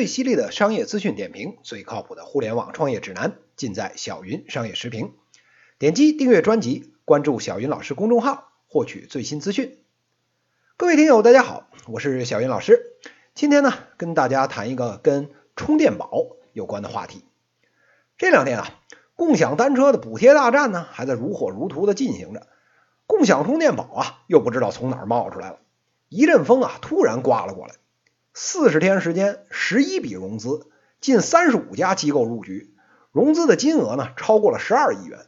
最犀利的商业资讯点评，最靠谱的互联网创业指南，尽在小云商业时评。点击订阅专辑，关注小云老师公众号，获取最新资讯。各位听友，大家好，我是小云老师。今天呢，跟大家谈一个跟充电宝有关的话题。这两天啊，共享单车的补贴大战呢，还在如火如荼的进行着。共享充电宝啊，又不知道从哪冒出来了，一阵风啊，突然刮了过来。四十天时间，十一笔融资，近三十五家机构入局，融资的金额呢超过了十二亿元，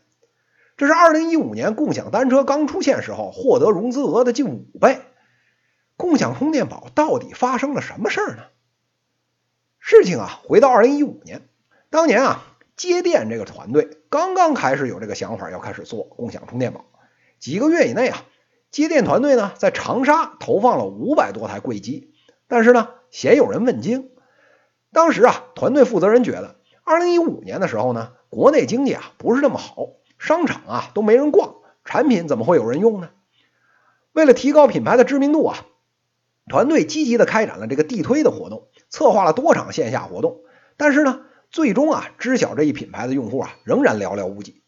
这是二零一五年共享单车刚出现时候获得融资额的近五倍。共享充电宝到底发生了什么事儿呢？事情啊，回到二零一五年，当年啊，接电这个团队刚刚开始有这个想法，要开始做共享充电宝。几个月以内啊，接电团队呢在长沙投放了五百多台柜机。但是呢，鲜有人问津。当时啊，团队负责人觉得，二零一五年的时候呢，国内经济啊不是那么好，商场啊都没人逛，产品怎么会有人用呢？为了提高品牌的知名度啊，团队积极的开展了这个地推的活动，策划了多场线下活动。但是呢，最终啊，知晓这一品牌的用户啊仍然寥寥无几。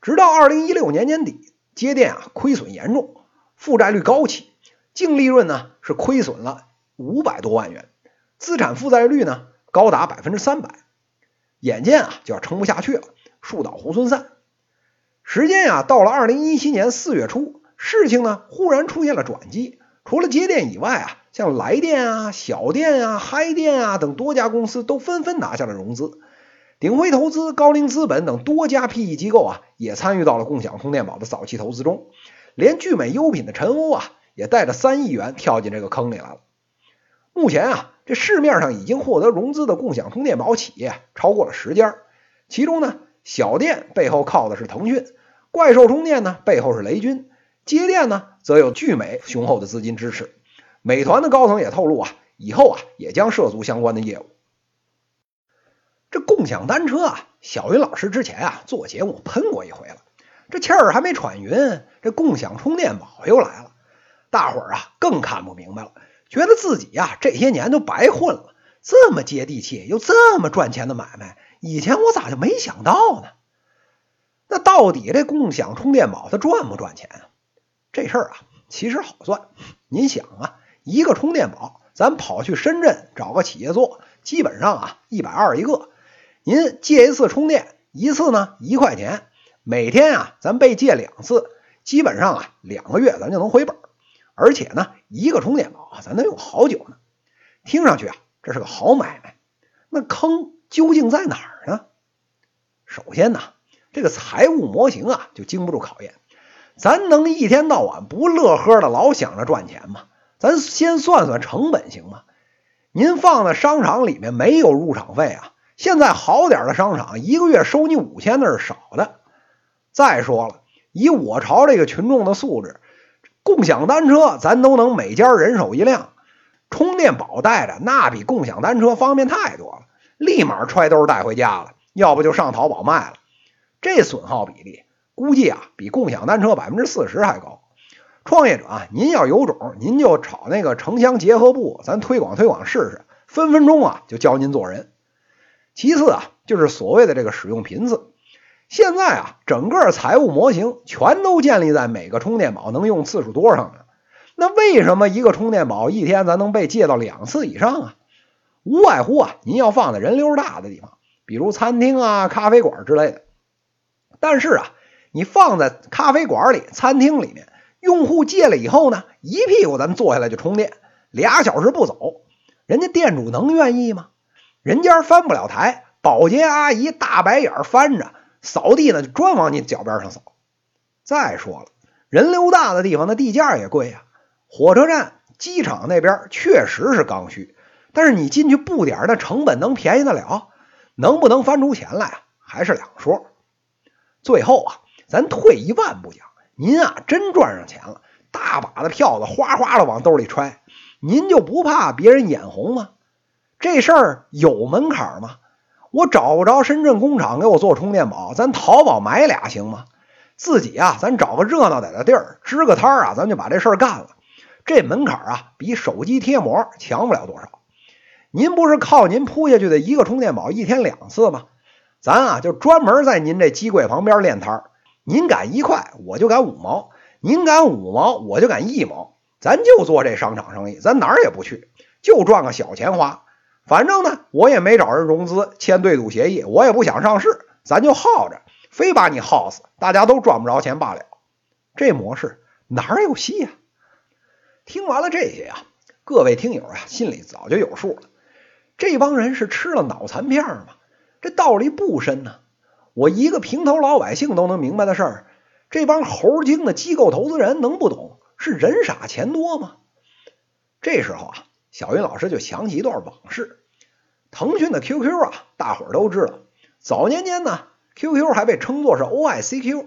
直到二零一六年年底，接店啊亏损严重，负债率高企，净利润呢是亏损了。五百多万元，资产负债率呢高达百分之三百，眼见啊就要撑不下去了，树倒猢狲散。时间呀到了二零一七年四月初，事情呢忽然出现了转机。除了接电以外啊，像来电啊、小电啊、嗨电啊等多家公司都纷纷拿下了融资。鼎晖投资、高瓴资本等多家 PE 机构啊也参与到了共享充电宝的早期投资中，连聚美优品的陈欧啊也带着三亿元跳进这个坑里来了。目前啊，这市面上已经获得融资的共享充电宝企业超过了十家，其中呢，小店背后靠的是腾讯，怪兽充电呢背后是雷军，接电呢则有聚美雄厚的资金支持。美团的高层也透露啊，以后啊也将涉足相关的业务。这共享单车啊，小云老师之前啊做节目喷过一回了，这气儿还没喘匀，这共享充电宝又来了，大伙儿啊更看不明白了。觉得自己呀这些年都白混了，这么接地气又这么赚钱的买卖，以前我咋就没想到呢？那到底这共享充电宝它赚不赚钱啊？这事儿啊其实好算。您想啊，一个充电宝，咱跑去深圳找个企业做，基本上啊一百二一个。您借一次充电，一次呢一块钱，每天啊咱被借两次，基本上啊两个月咱就能回本。而且呢，一个充电宝啊，咱能用好久呢。听上去啊，这是个好买卖。那坑究竟在哪儿呢？首先呢，这个财务模型啊，就经不住考验。咱能一天到晚不乐呵的老想着赚钱吗？咱先算算成本行吗？您放在商场里面没有入场费啊？现在好点的商场一个月收你五千那是少的。再说了，以我朝这个群众的素质。共享单车，咱都能每家人手一辆，充电宝带着，那比共享单车方便太多了，立马揣兜带回家了，要不就上淘宝卖了。这损耗比例估计啊，比共享单车百分之四十还高。创业者啊，您要有种，您就炒那个城乡结合部，咱推广推广试试，分分钟啊就教您做人。其次啊，就是所谓的这个使用频次。现在啊，整个财务模型全都建立在每个充电宝能用次数多上呢。那为什么一个充电宝一天咱能被借到两次以上啊？无外乎啊，您要放在人流大的地方，比如餐厅啊、咖啡馆之类的。但是啊，你放在咖啡馆里、餐厅里面，用户借了以后呢，一屁股咱们坐下来就充电，俩小时不走，人家店主能愿意吗？人家翻不了台，保洁阿姨大白眼翻着。扫地呢，就专往你脚边上扫。再说了，人流大的地方，那地价也贵呀。火车站、机场那边确实是刚需，但是你进去布点，那成本能便宜得了？能不能翻出钱来啊？还是两说。最后啊，咱退一万步讲，您啊真赚上钱了，大把的票子哗哗的往兜里揣，您就不怕别人眼红吗？这事儿有门槛吗？我找不着深圳工厂给我做充电宝，咱淘宝买俩行吗？自己啊，咱找个热闹点的地儿支个摊儿啊，咱就把这事儿干了。这门槛儿啊，比手机贴膜强不了多少。您不是靠您铺下去的一个充电宝一天两次吗？咱啊就专门在您这机柜旁边练摊儿。您敢一块，我就敢五毛；您敢五毛，我就敢一毛。咱就做这商场生意，咱哪儿也不去，就赚个小钱花。反正呢，我也没找人融资签对赌协议，我也不想上市，咱就耗着，非把你耗死，大家都赚不着钱罢了。这模式哪儿有戏呀？听完了这些呀，各位听友啊，心里早就有数了。这帮人是吃了脑残片吗？这道理不深呢。我一个平头老百姓都能明白的事儿，这帮猴精的机构投资人能不懂？是人傻钱多吗？这时候啊，小云老师就想起一段往事。腾讯的 QQ 啊，大伙儿都知道。早年间呢，QQ 还被称作是 OICQ。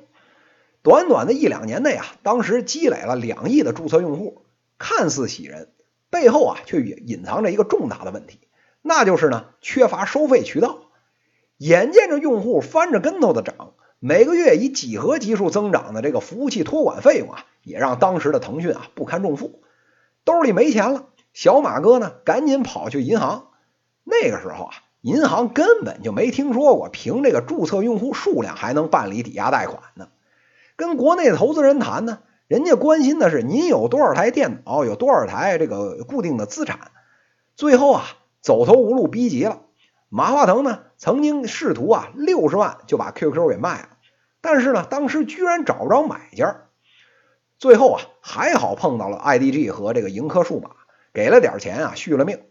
短短的一两年内啊，当时积累了两亿的注册用户，看似喜人，背后啊却隐藏着一个重大的问题，那就是呢缺乏收费渠道。眼见着用户翻着跟头的涨，每个月以几何级数增长的这个服务器托管费用啊，也让当时的腾讯啊不堪重负，兜里没钱了。小马哥呢，赶紧跑去银行。那个时候啊，银行根本就没听说过凭这个注册用户数量还能办理抵押贷款呢。跟国内投资人谈呢，人家关心的是您有多少台电脑，有多少台这个固定的资产。最后啊，走投无路，逼急了，马化腾呢曾经试图啊六十万就把 QQ 给卖了，但是呢，当时居然找不着买家。最后啊，还好碰到了 IDG 和这个盈科数码，给了点钱啊，续了命。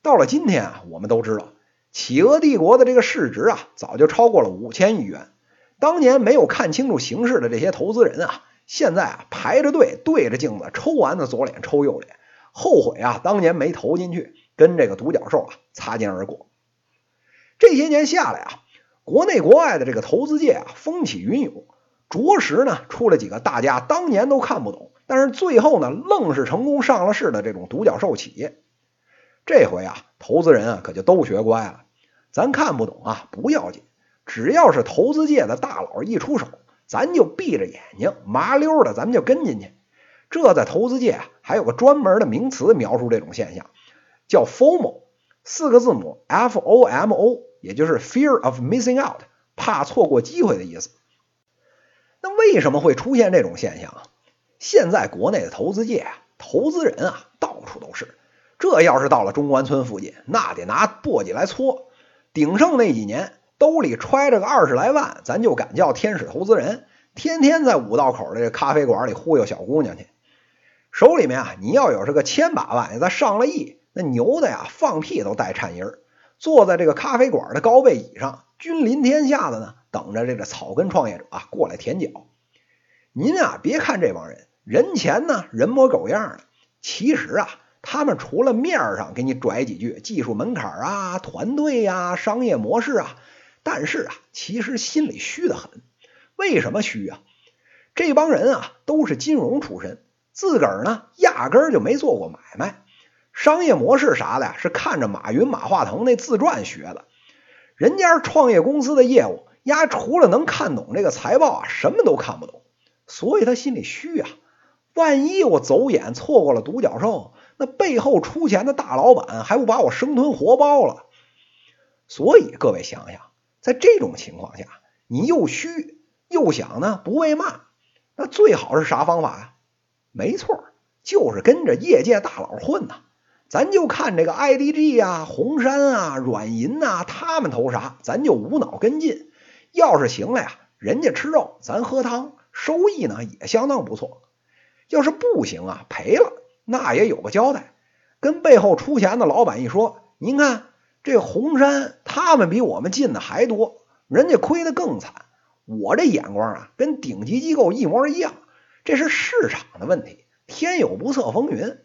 到了今天啊，我们都知道，企鹅帝国的这个市值啊，早就超过了五千亿元。当年没有看清楚形势的这些投资人啊，现在啊排着队对着镜子抽完的左脸抽右脸，后悔啊当年没投进去，跟这个独角兽啊擦肩而过。这些年下来啊，国内国外的这个投资界啊风起云涌，着实呢出了几个大家当年都看不懂，但是最后呢愣是成功上了市的这种独角兽企业。这回啊，投资人啊可就都学乖了。咱看不懂啊不要紧，只要是投资界的大佬一出手，咱就闭着眼睛麻溜的，咱们就跟进去。这在投资界啊还有个专门的名词描述这种现象，叫 FOMO，四个字母 F O M O，也就是 Fear of Missing Out，怕错过机会的意思。那为什么会出现这种现象啊？现在国内的投资界啊，投资人啊到处都是。这要是到了中关村附近，那得拿簸箕来搓。鼎盛那几年，兜里揣着个二十来万，咱就敢叫天使投资人，天天在五道口的这咖啡馆里忽悠小姑娘去。手里面啊，你要有这个千把万，再上了亿，那牛的呀，放屁都带颤音儿。坐在这个咖啡馆的高背椅上，君临天下的呢，等着这个草根创业者啊过来舔脚。您啊，别看这帮人人前呢人模狗样的，其实啊。他们除了面上给你拽几句技术门槛啊、团队呀、商业模式啊，但是啊，其实心里虚的很。为什么虚啊？这帮人啊都是金融出身，自个儿呢压根儿就没做过买卖，商业模式啥的呀是看着马云、马化腾那自传学的。人家创业公司的业务，丫除了能看懂这个财报啊，什么都看不懂，所以他心里虚啊。万一我走眼错过了独角兽。那背后出钱的大老板还不把我生吞活剥了？所以各位想想，在这种情况下，你又虚又想呢不被骂，那最好是啥方法呀？没错，就是跟着业界大佬混呐。咱就看这个 IDG 啊、红杉啊、软银呐，他们投啥，咱就无脑跟进。要是行了呀，人家吃肉，咱喝汤，收益呢也相当不错。要是不行啊，赔了。那也有个交代，跟背后出钱的老板一说，您看这红山他们比我们进的还多，人家亏得更惨。我这眼光啊，跟顶级机构一模一样，这是市场的问题，天有不测风云。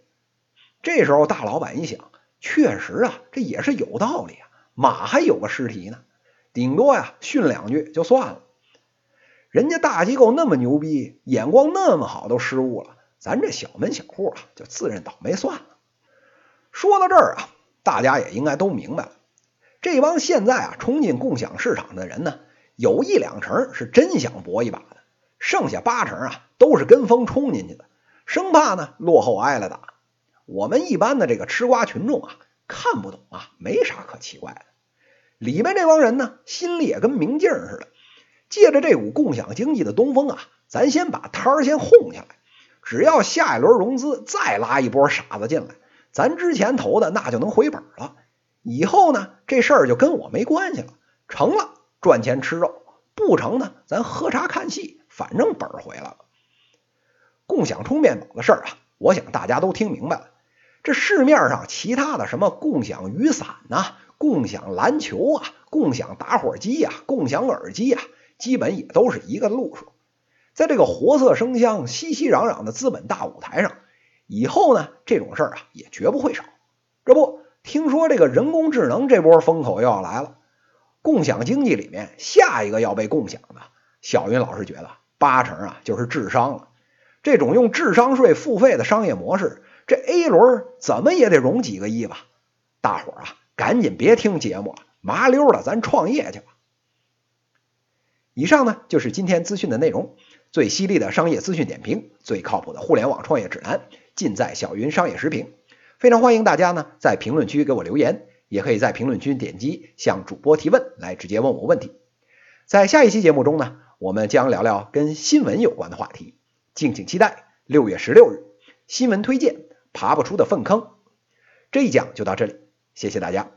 这时候大老板一想，确实啊，这也是有道理啊，马还有个尸体呢，顶多呀训两句就算了。人家大机构那么牛逼，眼光那么好，都失误了。咱这小门小户啊，就自认倒霉算了。说到这儿啊，大家也应该都明白了，这帮现在啊冲进共享市场的人呢，有一两成是真想搏一把的，剩下八成啊都是跟风冲进去的，生怕呢落后挨了打。我们一般的这个吃瓜群众啊，看不懂啊，没啥可奇怪的。里面这帮人呢，心里也跟明镜似的，借着这股共享经济的东风啊，咱先把摊儿先哄下来。只要下一轮融资再拉一波傻子进来，咱之前投的那就能回本了。以后呢，这事儿就跟我没关系了。成了赚钱吃肉，不成呢，咱喝茶看戏，反正本回来了。共享充电宝的事儿啊，我想大家都听明白了。这市面上其他的什么共享雨伞呐、共享篮球啊、共享打火机呀、共享耳机呀，基本也都是一个路数。在这个活色生香、熙熙攘攘的资本大舞台上，以后呢，这种事儿啊也绝不会少。这不，听说这个人工智能这波风口又要来了，共享经济里面下一个要被共享的，小云老师觉得八成啊就是智商了。这种用智商税付费的商业模式，这 A 轮怎么也得融几个亿吧？大伙儿啊，赶紧别听节目了，麻溜的咱创业去吧。以上呢就是今天资讯的内容。最犀利的商业资讯点评，最靠谱的互联网创业指南，尽在小云商业时评。非常欢迎大家呢在评论区给我留言，也可以在评论区点击向主播提问，来直接问我问题。在下一期节目中呢，我们将聊聊跟新闻有关的话题，敬请期待。六月十六日，新闻推荐，爬不出的粪坑。这一讲就到这里，谢谢大家。